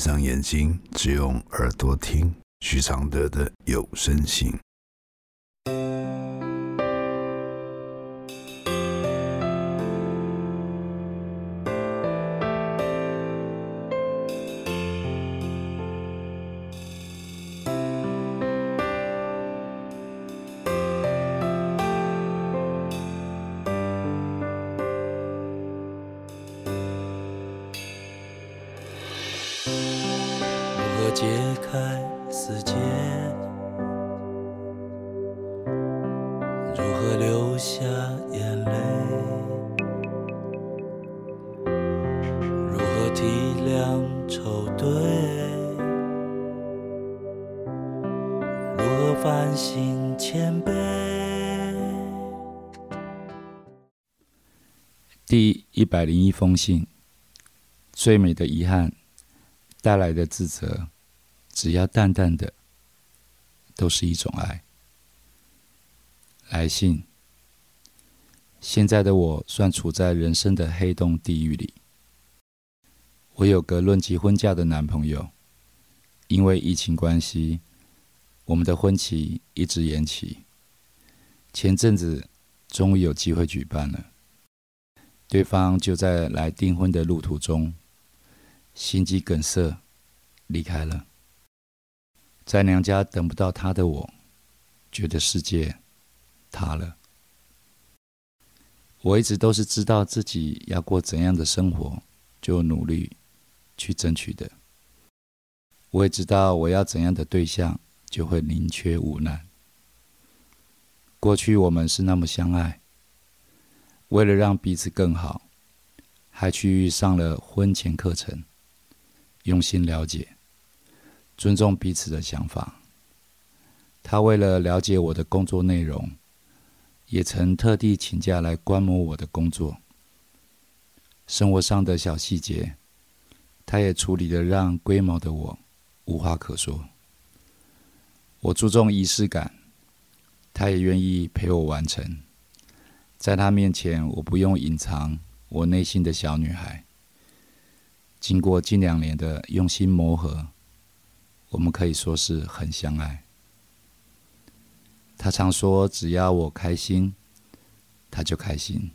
闭上眼睛，只用耳朵听徐常德的有声信。解开死结，如何流下眼泪？如何体谅愁对？如何反省谦卑？第一百零一封信，最美的遗憾带来的自责。只要淡淡的，都是一种爱。来信。现在的我算处在人生的黑洞地狱里。我有个论及婚嫁的男朋友，因为疫情关系，我们的婚期一直延期。前阵子终于有机会举办了，对方就在来订婚的路途中，心肌梗塞离开了。在娘家等不到他的我，觉得世界塌了。我一直都是知道自己要过怎样的生活，就努力去争取的。我也知道我要怎样的对象，就会宁缺毋滥。过去我们是那么相爱，为了让彼此更好，还去上了婚前课程，用心了解。尊重彼此的想法。他为了了解我的工作内容，也曾特地请假来观摩我的工作。生活上的小细节，他也处理的让龟毛的我无话可说。我注重仪式感，他也愿意陪我完成。在他面前，我不用隐藏我内心的小女孩。经过近两年的用心磨合。我们可以说是很相爱。他常说：“只要我开心，他就开心。”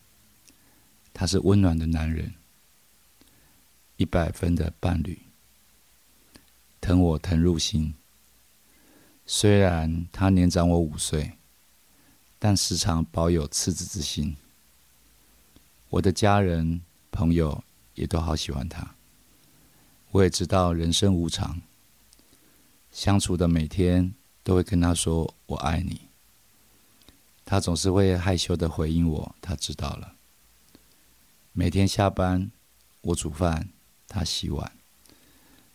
他是温暖的男人，一百分的伴侣，疼我疼入心。虽然他年长我五岁，但时常保有赤子之心。我的家人朋友也都好喜欢他。我也知道人生无常。相处的每天都会跟他说“我爱你”，他总是会害羞的回应我，他知道了。每天下班，我煮饭，他洗碗，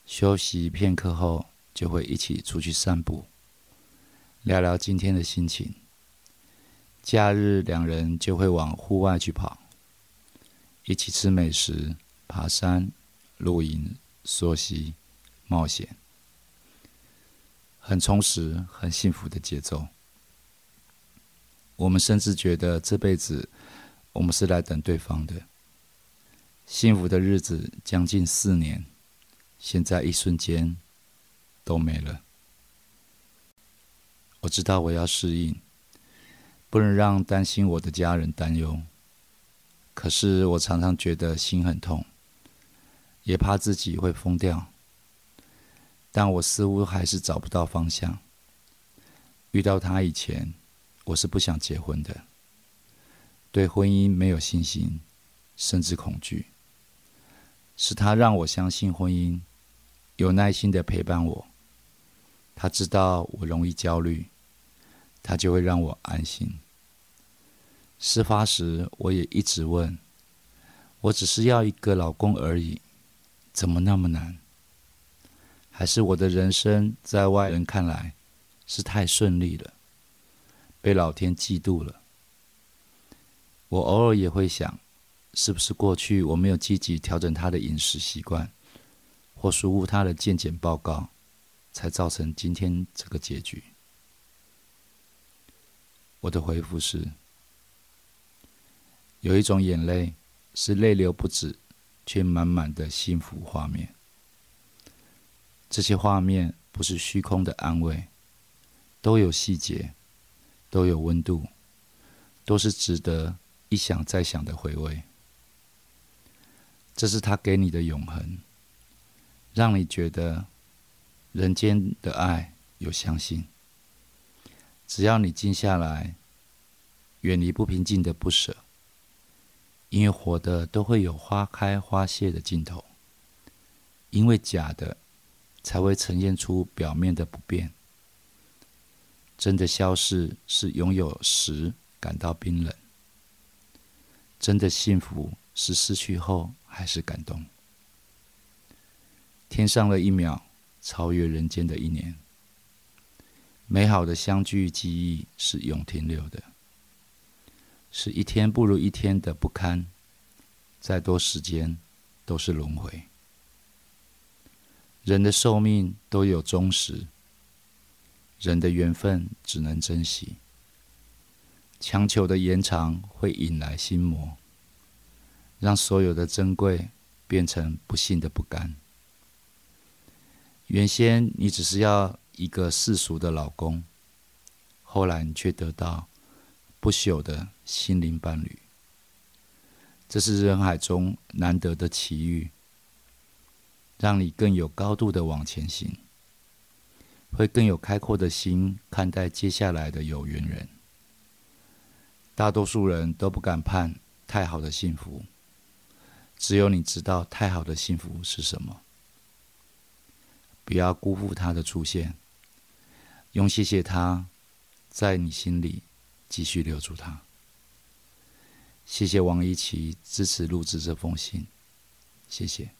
休息片刻后就会一起出去散步，聊聊今天的心情。假日两人就会往户外去跑，一起吃美食、爬山、露营、溯溪、冒险。很充实、很幸福的节奏。我们甚至觉得这辈子我们是来等对方的。幸福的日子将近四年，现在一瞬间都没了。我知道我要适应，不能让担心我的家人担忧。可是我常常觉得心很痛，也怕自己会疯掉。但我似乎还是找不到方向。遇到他以前，我是不想结婚的，对婚姻没有信心，甚至恐惧。是他让我相信婚姻，有耐心的陪伴我。他知道我容易焦虑，他就会让我安心。事发时，我也一直问：我只是要一个老公而已，怎么那么难？还是我的人生在外人看来是太顺利了，被老天嫉妒了。我偶尔也会想，是不是过去我没有积极调整他的饮食习惯，或疏忽他的健检报告，才造成今天这个结局？我的回复是：有一种眼泪是泪流不止，却满满的幸福画面。这些画面不是虚空的安慰，都有细节，都有温度，都是值得一想再想的回味。这是他给你的永恒，让你觉得人间的爱有相信。只要你静下来，远离不平静的不舍，因为活的都会有花开花谢的尽头，因为假的才会呈现出表面的不变。真的消逝是拥有时感到冰冷，真的幸福是失去后还是感动。天上的一秒，超越人间的一年。美好的相聚记忆是永停留的，是一天不如一天的不堪，再多时间都是轮回。人的寿命都有终时，人的缘分只能珍惜。强求的延长会引来心魔，让所有的珍贵变成不幸的不甘。原先你只是要。一个世俗的老公，后来你却得到不朽的心灵伴侣，这是人海中难得的奇遇，让你更有高度的往前行，会更有开阔的心看待接下来的有缘人。大多数人都不敢盼太好的幸福，只有你知道太好的幸福是什么，不要辜负他的出现。用谢谢他，在你心里继续留住他。谢谢王一奇支持录制这封信，谢谢。